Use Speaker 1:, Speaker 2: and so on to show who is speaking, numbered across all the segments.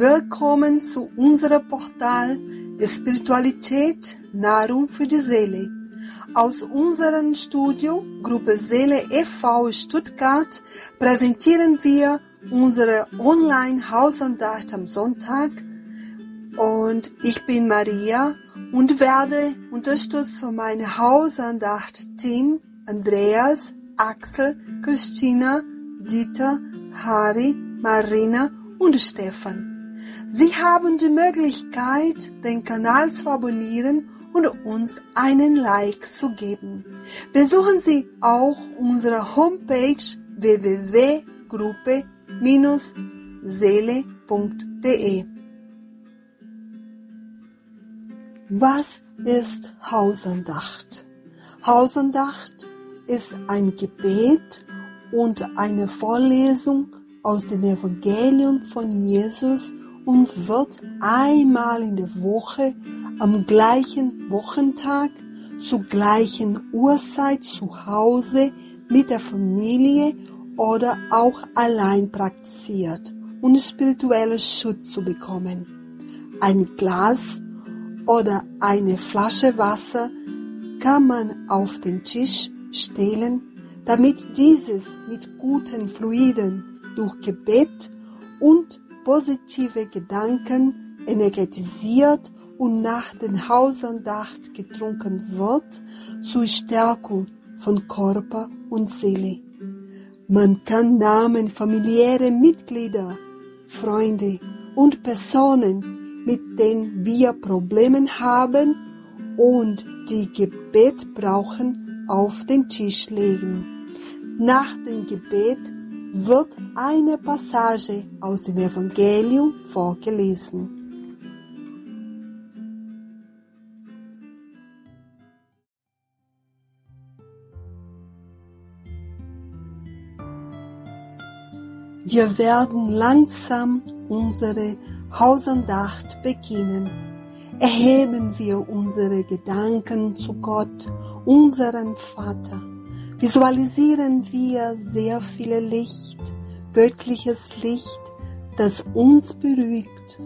Speaker 1: Willkommen zu unserem Portal Spiritualität, Nahrung für die Seele. Aus unserem Studio Gruppe Seele e.V. Stuttgart präsentieren wir unsere Online-Hausandacht am Sonntag und ich bin Maria und werde unterstützt von meinem Hausandacht-Team Andreas, Axel, Christina, Dieter, Harry, Marina und Stefan. Sie haben die Möglichkeit, den Kanal zu abonnieren und uns einen Like zu geben. Besuchen Sie auch unsere Homepage www.gruppe-seele.de. Was ist Hausandacht? Hausandacht ist ein Gebet und eine Vorlesung aus dem Evangelium von Jesus und wird einmal in der Woche am gleichen Wochentag zur gleichen Uhrzeit zu Hause mit der Familie oder auch allein praktiziert, um spirituellen Schutz zu bekommen. Ein Glas oder eine Flasche Wasser kann man auf den Tisch stellen, damit dieses mit guten Fluiden durch Gebet und positive Gedanken energetisiert und nach den Hausandacht getrunken wird zur Stärkung von Körper und Seele. Man kann Namen familiäre Mitglieder, Freunde und Personen, mit denen wir Probleme haben und die Gebet brauchen, auf den Tisch legen. Nach dem Gebet wird eine Passage aus dem Evangelium vorgelesen. Wir werden langsam unsere Hausandacht beginnen. Erheben wir unsere Gedanken zu Gott, unserem Vater visualisieren wir sehr viel Licht, göttliches Licht, das uns beruhigt.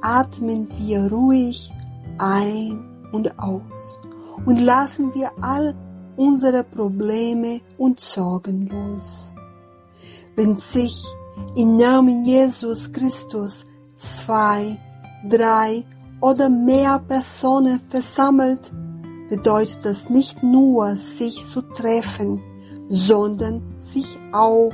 Speaker 1: Atmen wir ruhig ein und aus und lassen wir all unsere Probleme und Sorgen los. Wenn sich im Namen Jesus Christus zwei, drei oder mehr Personen versammelt, bedeutet das nicht nur sich zu treffen, sondern sich auch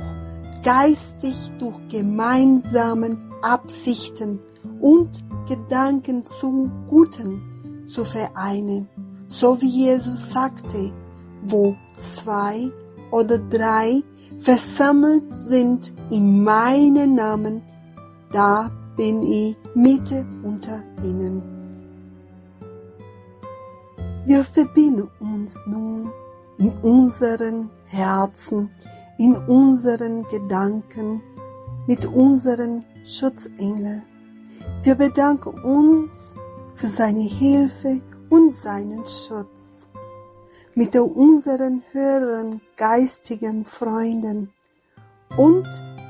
Speaker 1: geistig durch gemeinsamen Absichten und Gedanken zum Guten zu vereinen, so wie Jesus sagte, wo zwei oder drei versammelt sind in meinem Namen, da bin ich Mitte unter ihnen. Wir verbinden uns nun in unseren Herzen, in unseren Gedanken mit unseren Schutzengeln. Wir bedanken uns für seine Hilfe und seinen Schutz. Mit unseren höheren geistigen Freunden und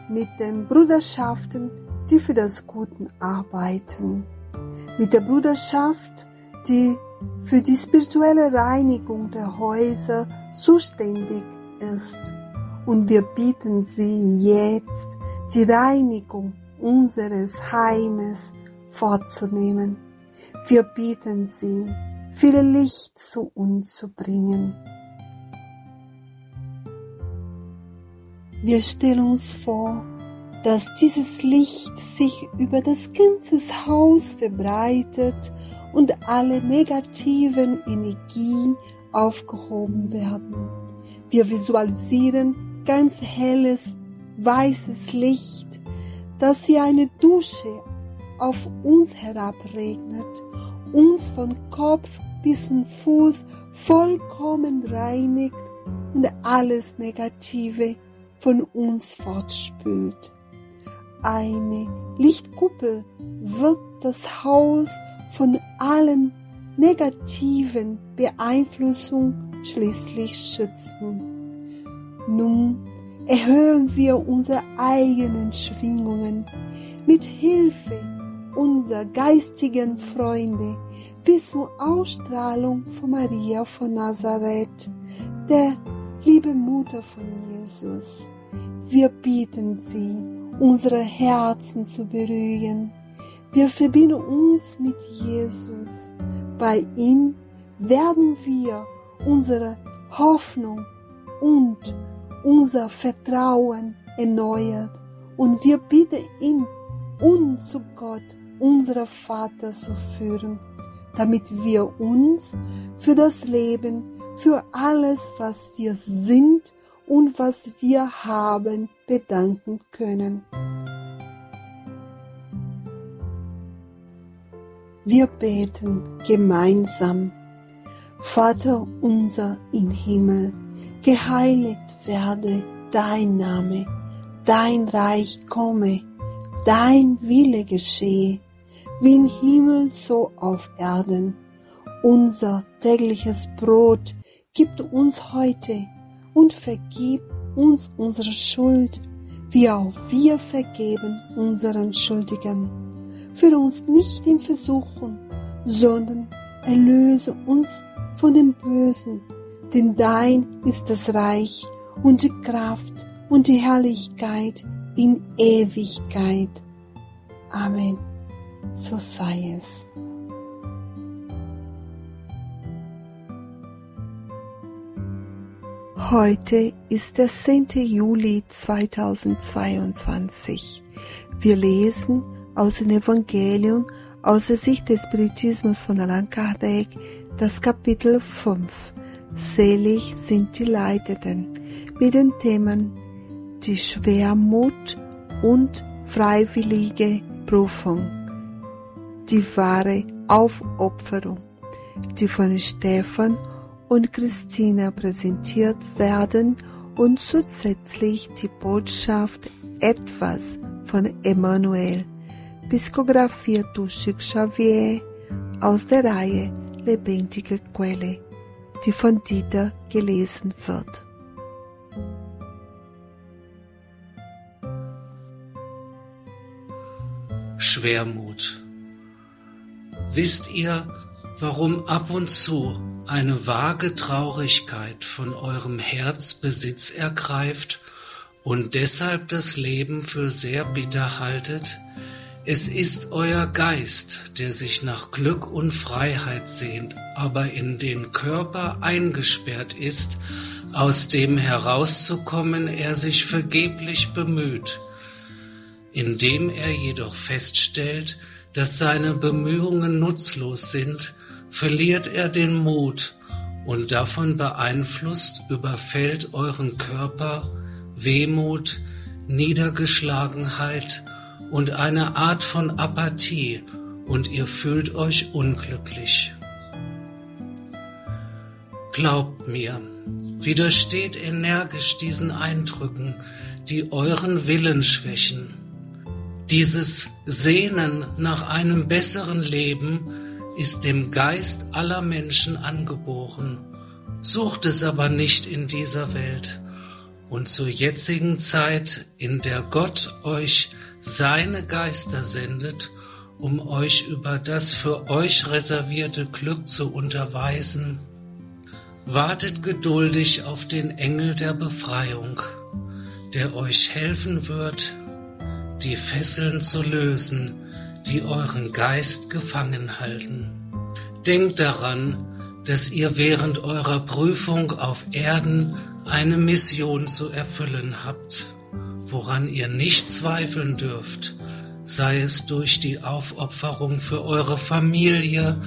Speaker 1: mit den Bruderschaften, die für das Gute arbeiten. Mit der Bruderschaft, die für die spirituelle Reinigung der Häuser zuständig ist. Und wir bitten Sie jetzt, die Reinigung unseres Heimes vorzunehmen. Wir bitten Sie, viel Licht zu uns zu bringen. Wir stellen uns vor, dass dieses Licht sich über das ganze Haus verbreitet und alle negativen Energien aufgehoben werden. Wir visualisieren ganz helles, weißes Licht, das wie eine Dusche auf uns herabregnet, uns von Kopf bis zum Fuß vollkommen reinigt und alles Negative von uns fortspült. Eine Lichtkuppel wird das Haus von allen negativen Beeinflussungen schließlich schützen. Nun erhöhen wir unsere eigenen Schwingungen mit Hilfe unserer geistigen Freunde bis zur Ausstrahlung von Maria von Nazareth, der liebe Mutter von Jesus. Wir bitten Sie, unsere Herzen zu berühren. Wir verbinden uns mit Jesus. Bei ihm werden wir unsere Hoffnung und unser Vertrauen erneuert und wir bitten ihn, uns zu Gott, unser Vater, zu führen, damit wir uns für das Leben, für alles, was wir sind und was wir haben, bedanken können. Wir beten gemeinsam. Vater unser im Himmel, geheiligt werde dein Name, dein Reich komme, dein Wille geschehe, wie im Himmel so auf Erden. Unser tägliches Brot gib uns heute und vergib uns unsere Schuld, wie auch wir vergeben unseren Schuldigen. Führe uns nicht in Versuchung, sondern erlöse uns von dem Bösen, denn dein ist das Reich und die Kraft und die Herrlichkeit in Ewigkeit. Amen. So sei es. Heute ist der 10. Juli 2022. Wir lesen aus dem Evangelium aus der Sicht des Spiritismus von Allan Kardec das Kapitel 5. Selig sind die Leidenden mit den Themen die Schwermut und freiwillige Prüfung, die wahre Aufopferung, die von Stefan und Christina präsentiert werden und zusätzlich die Botschaft etwas von Emmanuel, psichografiert durch Chic Xavier aus der Reihe Lebendige Quelle, die von Dieter gelesen wird.
Speaker 2: Schwermut. Wisst ihr, warum ab und zu eine vage Traurigkeit von eurem Herz Besitz ergreift und deshalb das Leben für sehr bitter haltet? Es ist euer Geist, der sich nach Glück und Freiheit sehnt, aber in den Körper eingesperrt ist, aus dem herauszukommen er sich vergeblich bemüht. Indem er jedoch feststellt, dass seine Bemühungen nutzlos sind, verliert er den Mut und davon beeinflusst überfällt euren Körper Wehmut, Niedergeschlagenheit und eine Art von Apathie und ihr fühlt euch unglücklich. Glaubt mir, widersteht energisch diesen Eindrücken, die euren Willen schwächen. Dieses Sehnen nach einem besseren Leben ist dem Geist aller Menschen angeboren, sucht es aber nicht in dieser Welt. Und zur jetzigen Zeit, in der Gott euch seine Geister sendet, um euch über das für euch reservierte Glück zu unterweisen, wartet geduldig auf den Engel der Befreiung, der euch helfen wird, die Fesseln zu lösen, die euren Geist gefangen halten. Denkt daran, dass ihr während eurer Prüfung auf Erden eine Mission zu erfüllen habt, woran ihr nicht zweifeln dürft, sei es durch die Aufopferung für eure Familie,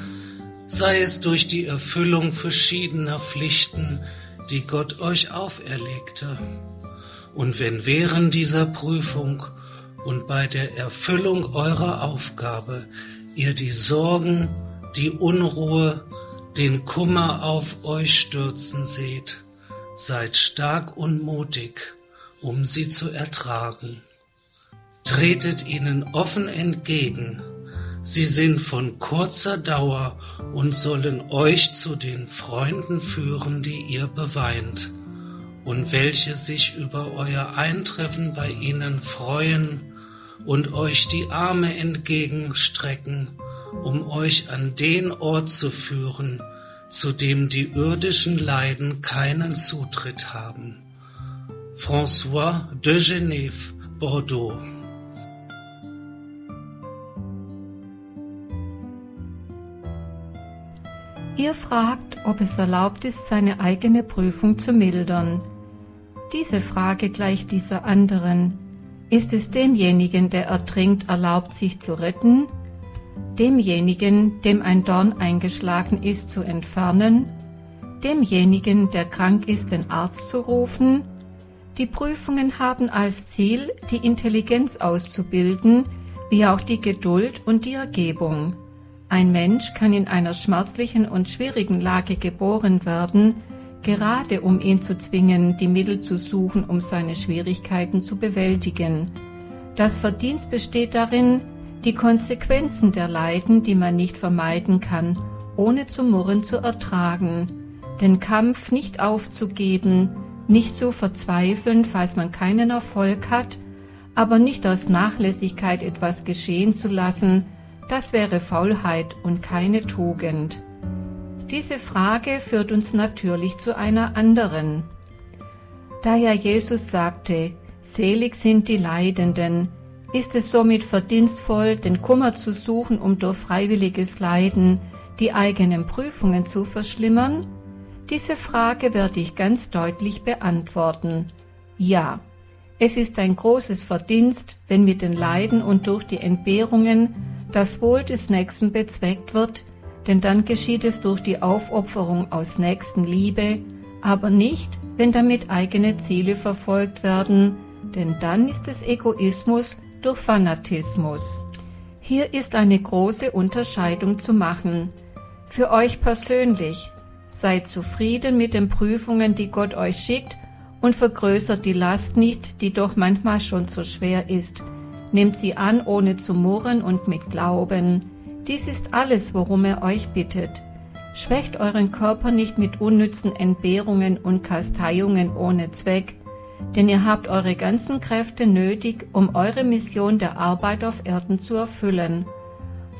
Speaker 2: sei es durch die Erfüllung verschiedener Pflichten, die Gott euch auferlegte. Und wenn während dieser Prüfung und bei der Erfüllung eurer Aufgabe ihr die Sorgen, die Unruhe, den Kummer auf euch stürzen seht, seid stark und mutig, um sie zu ertragen. Tretet ihnen offen entgegen, sie sind von kurzer Dauer und sollen euch zu den Freunden führen, die ihr beweint und welche sich über euer Eintreffen bei ihnen freuen und euch die Arme entgegenstrecken, um euch an den Ort zu führen, zu dem die irdischen Leiden keinen Zutritt haben. François de Genève, Bordeaux
Speaker 3: Ihr fragt, ob es erlaubt ist, seine eigene Prüfung zu mildern. Diese Frage gleicht dieser anderen. Ist es demjenigen, der ertrinkt, erlaubt, sich zu retten? Demjenigen, dem ein Dorn eingeschlagen ist, zu entfernen? Demjenigen, der krank ist, den Arzt zu rufen? Die Prüfungen haben als Ziel, die Intelligenz auszubilden, wie auch die Geduld und die Ergebung. Ein Mensch kann in einer schmerzlichen und schwierigen Lage geboren werden, gerade um ihn zu zwingen, die Mittel zu suchen, um seine Schwierigkeiten zu bewältigen. Das Verdienst besteht darin, die Konsequenzen der Leiden, die man nicht vermeiden kann, ohne zu murren zu ertragen, den Kampf nicht aufzugeben, nicht zu verzweifeln, falls man keinen Erfolg hat, aber nicht aus Nachlässigkeit etwas geschehen zu lassen, das wäre Faulheit und keine Tugend. Diese Frage führt uns natürlich zu einer anderen. Da ja Jesus sagte, selig sind die Leidenden, ist es somit verdienstvoll, den Kummer zu suchen, um durch freiwilliges Leiden die eigenen Prüfungen zu verschlimmern? Diese Frage werde ich ganz deutlich beantworten. Ja, es ist ein großes Verdienst, wenn mit den Leiden und durch die Entbehrungen das Wohl des Nächsten bezweckt wird, denn dann geschieht es durch die Aufopferung aus Nächstenliebe, aber nicht, wenn damit eigene Ziele verfolgt werden, denn dann ist es Egoismus durch Fanatismus. Hier ist eine große Unterscheidung zu machen. Für euch persönlich, seid zufrieden mit den Prüfungen, die Gott euch schickt, und vergrößert die Last nicht, die doch manchmal schon zu schwer ist. Nehmt sie an, ohne zu murren und mit Glauben. Dies ist alles, worum er euch bittet. Schwächt euren Körper nicht mit unnützen Entbehrungen und Kasteiungen ohne Zweck, denn ihr habt eure ganzen Kräfte nötig, um eure Mission der Arbeit auf Erden zu erfüllen.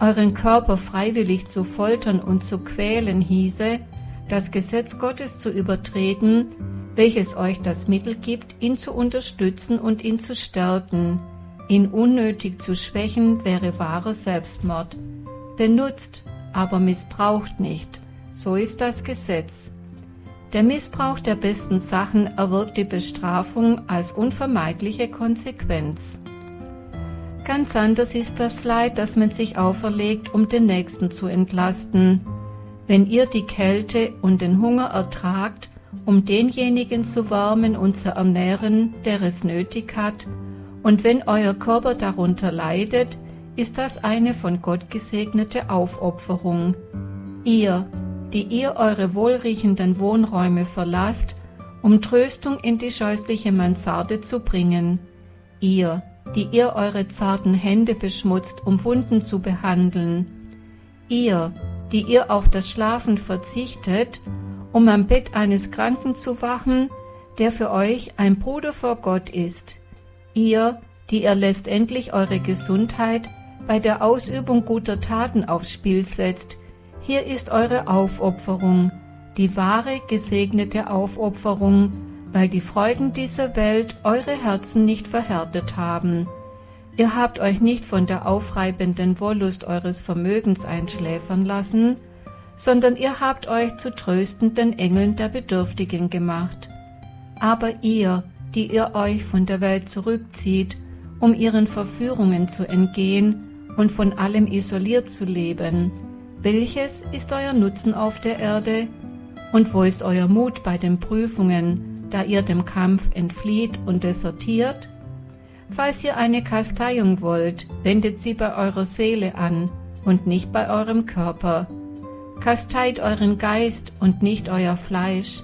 Speaker 3: Euren Körper freiwillig zu foltern und zu quälen hieße, das Gesetz Gottes zu übertreten, welches euch das Mittel gibt, ihn zu unterstützen und ihn zu stärken. Ihn unnötig zu schwächen wäre wahrer Selbstmord benutzt, aber missbraucht nicht. So ist das Gesetz. Der Missbrauch der besten Sachen erwirkt die Bestrafung als unvermeidliche Konsequenz. Ganz anders ist das Leid, das man sich auferlegt, um den Nächsten zu entlasten. Wenn ihr die Kälte und den Hunger ertragt, um denjenigen zu wärmen und zu ernähren, der es nötig hat, und wenn euer Körper darunter leidet, ist das eine von Gott gesegnete Aufopferung. Ihr, die ihr eure wohlriechenden Wohnräume verlasst, um Tröstung in die scheußliche Mansarde zu bringen. Ihr, die ihr eure zarten Hände beschmutzt, um Wunden zu behandeln. Ihr, die ihr auf das Schlafen verzichtet, um am Bett eines Kranken zu wachen, der für euch ein Bruder vor Gott ist. Ihr, die ihr letztendlich eure Gesundheit bei der Ausübung guter Taten aufs Spiel setzt. Hier ist eure Aufopferung, die wahre gesegnete Aufopferung, weil die Freuden dieser Welt eure Herzen nicht verhärtet haben. Ihr habt euch nicht von der aufreibenden Wollust eures Vermögens einschläfern lassen, sondern ihr habt euch zu tröstenden Engeln der Bedürftigen gemacht. Aber ihr, die ihr euch von der Welt zurückzieht, um ihren Verführungen zu entgehen, und von allem isoliert zu leben. Welches ist euer Nutzen auf der Erde? Und wo ist euer Mut bei den Prüfungen, da ihr dem Kampf entflieht und desertiert? Falls ihr eine Kasteiung wollt, wendet sie bei eurer Seele an und nicht bei eurem Körper. Kasteit euren Geist und nicht euer Fleisch.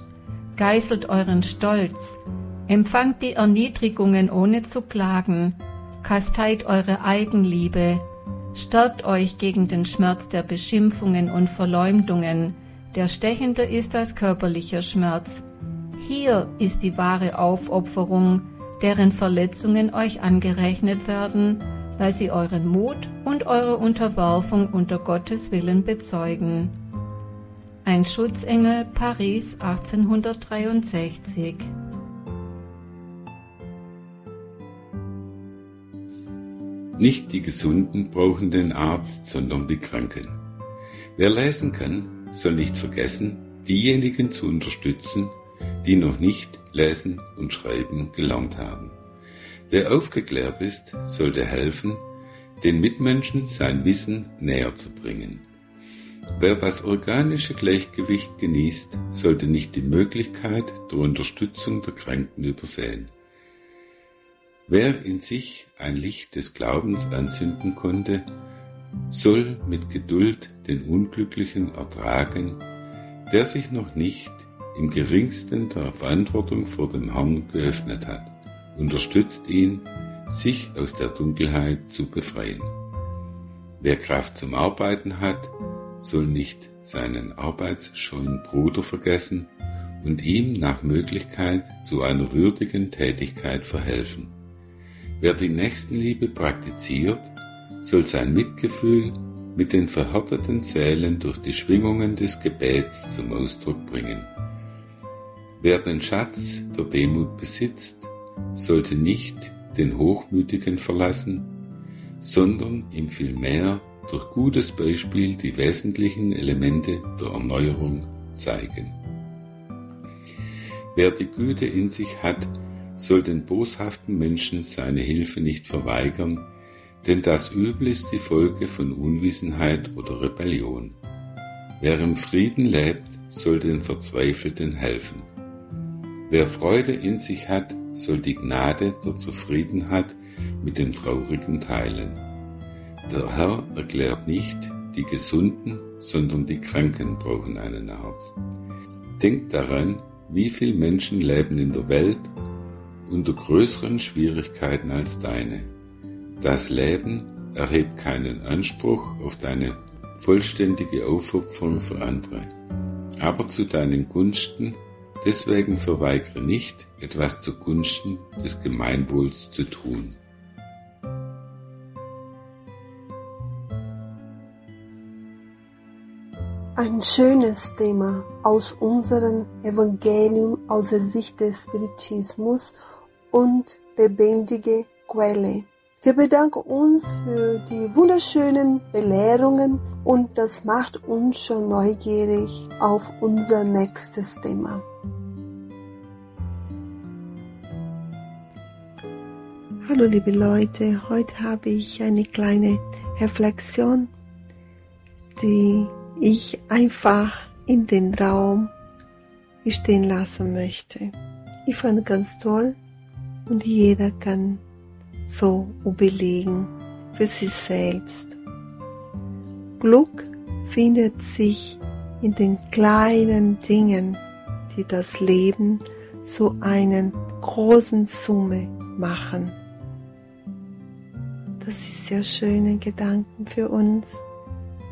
Speaker 3: Geißelt euren Stolz. Empfangt die Erniedrigungen ohne zu klagen. Kasteit eure Eigenliebe Stärkt euch gegen den Schmerz der Beschimpfungen und Verleumdungen, der stechender ist als körperlicher Schmerz. Hier ist die wahre Aufopferung, deren Verletzungen euch angerechnet werden, weil sie euren Mut und eure Unterwerfung unter Gottes Willen bezeugen. Ein Schutzengel Paris 1863
Speaker 4: Nicht die Gesunden brauchen den Arzt, sondern die Kranken. Wer lesen kann, soll nicht vergessen, diejenigen zu unterstützen, die noch nicht lesen und schreiben gelernt haben. Wer aufgeklärt ist, sollte helfen, den Mitmenschen sein Wissen näher zu bringen. Wer das organische Gleichgewicht genießt, sollte nicht die Möglichkeit der Unterstützung der Kranken übersehen. Wer in sich ein Licht des Glaubens anzünden konnte, soll mit Geduld den Unglücklichen ertragen, der sich noch nicht im geringsten der Verantwortung vor dem Herrn geöffnet hat. Unterstützt ihn, sich aus der Dunkelheit zu befreien. Wer Kraft zum Arbeiten hat, soll nicht seinen arbeitsscheuen Bruder vergessen und ihm nach Möglichkeit zu einer würdigen Tätigkeit verhelfen. Wer die Nächstenliebe praktiziert, soll sein Mitgefühl mit den verhärteten Seelen durch die Schwingungen des Gebets zum Ausdruck bringen. Wer den Schatz der Demut besitzt, sollte nicht den Hochmütigen verlassen, sondern ihm vielmehr durch gutes Beispiel die wesentlichen Elemente der Erneuerung zeigen. Wer die Güte in sich hat, soll den boshaften Menschen seine Hilfe nicht verweigern, denn das Übel ist die Folge von Unwissenheit oder Rebellion. Wer im Frieden lebt, soll den Verzweifelten helfen. Wer Freude in sich hat, soll die Gnade der Zufriedenheit mit dem Traurigen teilen. Der Herr erklärt nicht, die Gesunden, sondern die Kranken brauchen einen Arzt. Denkt daran, wie viele Menschen leben in der Welt unter größeren Schwierigkeiten als deine. Das Leben erhebt keinen Anspruch auf deine vollständige Aufopferung für andere, aber zu deinen Gunsten, deswegen verweigere nicht, etwas zugunsten des Gemeinwohls zu tun.
Speaker 1: Ein schönes Thema aus unserem Evangelium aus der Sicht des Spiritismus und lebendige Quelle. Wir bedanken uns für die wunderschönen Belehrungen und das macht uns schon neugierig auf unser nächstes Thema. Hallo liebe Leute, heute habe ich eine kleine Reflexion, die ich einfach in den Raum stehen lassen möchte. Ich fand ganz toll, und jeder kann so überlegen für sich selbst. Glück findet sich in den kleinen Dingen, die das Leben zu einer großen Summe machen. Das ist sehr schöne Gedanken für uns,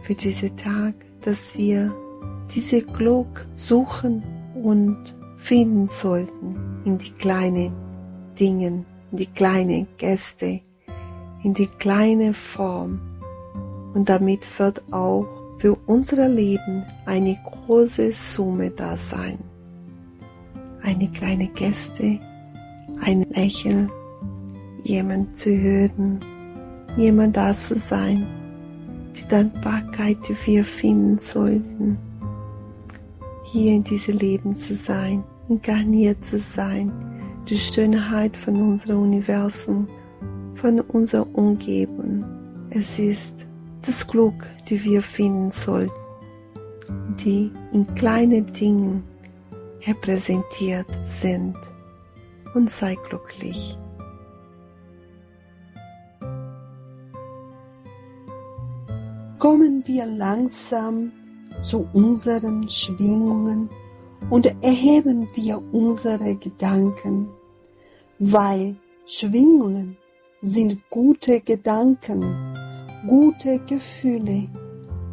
Speaker 1: für diesen Tag, dass wir diese Glück suchen und finden sollten in die kleinen Dingen, in die kleinen Gäste, in die kleine Form. Und damit wird auch für unser Leben eine große Summe da sein. Eine kleine Gäste, ein Lächeln, jemand zu hören, jemand da zu sein, die Dankbarkeit, die wir finden sollten, hier in diesem Leben zu sein, inkarniert zu sein, die Schönheit von unserem Universum, von unserer Umgebung. Es ist das Glück, die wir finden sollten, die in kleinen Dingen repräsentiert sind. Und sei glücklich. Kommen wir langsam zu unseren Schwingungen und erheben wir unsere Gedanken, weil Schwingungen sind gute Gedanken, gute Gefühle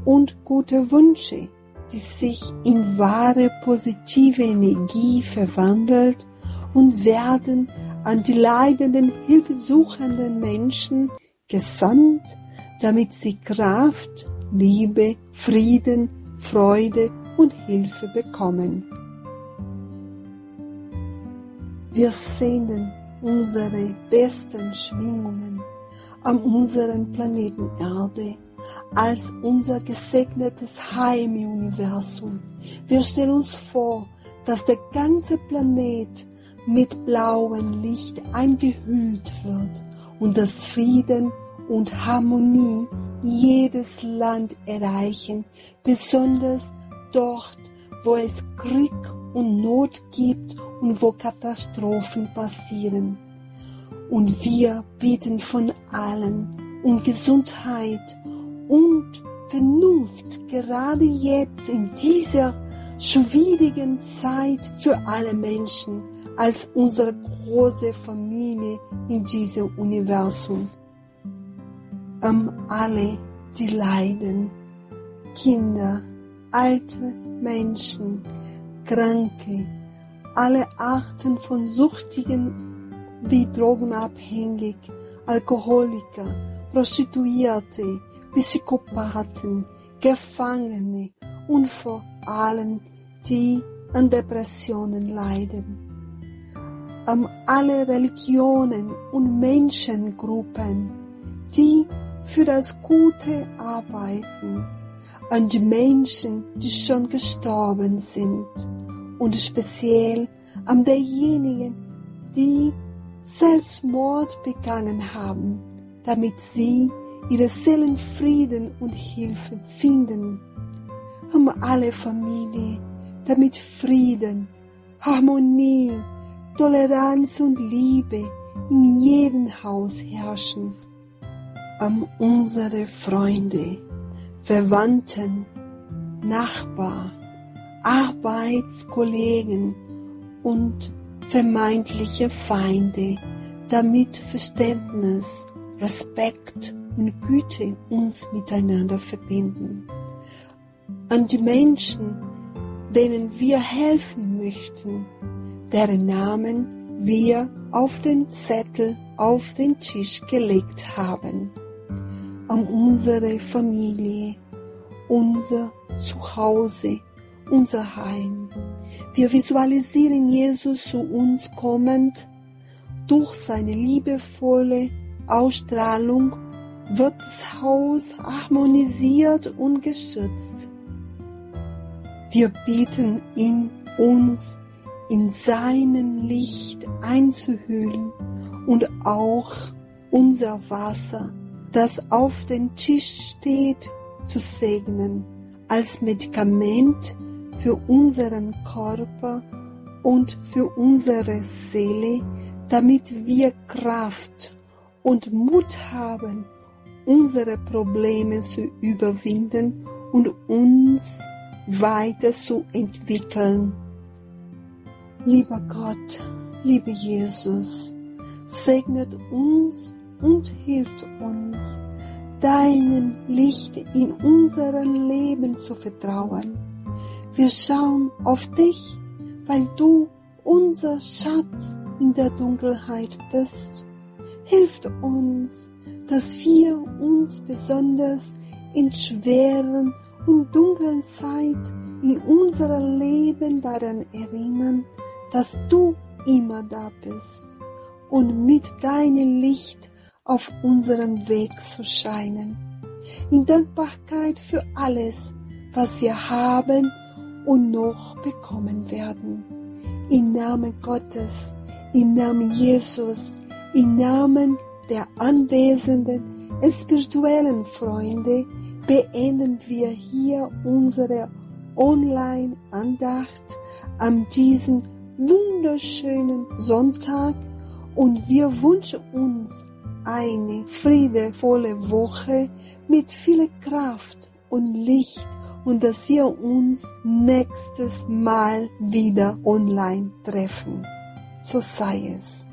Speaker 1: und gute Wünsche, die sich in wahre positive Energie verwandelt und werden an die leidenden, hilfesuchenden Menschen gesandt, damit sie Kraft, Liebe, Frieden, Freude und Hilfe bekommen. Wir sehnen unsere besten Schwingungen an unserem Planeten Erde als unser gesegnetes Heim im Universum. Wir stellen uns vor, dass der ganze Planet mit blauem Licht eingehüllt wird und dass Frieden und Harmonie jedes Land erreichen, besonders dort, wo es Krieg und Not gibt und wo Katastrophen passieren. Und wir bitten von allen um Gesundheit und Vernunft, gerade jetzt in dieser schwierigen Zeit für alle Menschen als unsere große Familie in diesem Universum. Um alle, die leiden, Kinder, alte Menschen, Kranke, alle Arten von Suchtigen wie Drogenabhängig, Alkoholiker, Prostituierte, Psychopathen, Gefangene und vor allem die an Depressionen leiden. Um alle Religionen und Menschengruppen, die für das Gute arbeiten, an die Menschen, die schon gestorben sind und speziell an derjenigen, die Selbstmord begangen haben, damit sie ihre Seelenfrieden und Hilfe finden, haben alle Familie, damit Frieden, Harmonie, Toleranz und Liebe in jedem Haus herrschen. An unsere Freunde, Verwandten, Nachbar, Arbeitskollegen und vermeintliche Feinde, damit Verständnis, Respekt und Güte uns miteinander verbinden. An die Menschen, denen wir helfen möchten, deren Namen wir auf den Zettel auf den Tisch gelegt haben. An unsere Familie, unser Zuhause, unser Heim. Wir visualisieren Jesus zu uns kommend. Durch seine liebevolle Ausstrahlung wird das Haus harmonisiert und geschützt. Wir bieten ihn, uns in seinem Licht einzuhüllen und auch unser Wasser, das auf dem Tisch steht, zu segnen als Medikament für unseren Körper und für unsere Seele, damit wir Kraft und Mut haben, unsere Probleme zu überwinden und uns weiter zu entwickeln. Lieber Gott, lieber Jesus, segnet uns und hilft uns, deinem Licht in unserem Leben zu vertrauen. Wir schauen auf dich, weil du unser Schatz in der Dunkelheit bist. Hilft uns, dass wir uns besonders in schweren und dunklen Zeit in unserem Leben daran erinnern, dass du immer da bist und mit deinem Licht auf unserem Weg zu scheinen. In Dankbarkeit für alles, was wir haben und noch bekommen werden. Im Namen Gottes, im Namen Jesus, im Namen der anwesenden spirituellen Freunde beenden wir hier unsere Online-Andacht an diesem wunderschönen Sonntag und wir wünschen uns eine friedevolle Woche mit viel Kraft und Licht und dass wir uns nächstes Mal wieder online treffen. So sei es.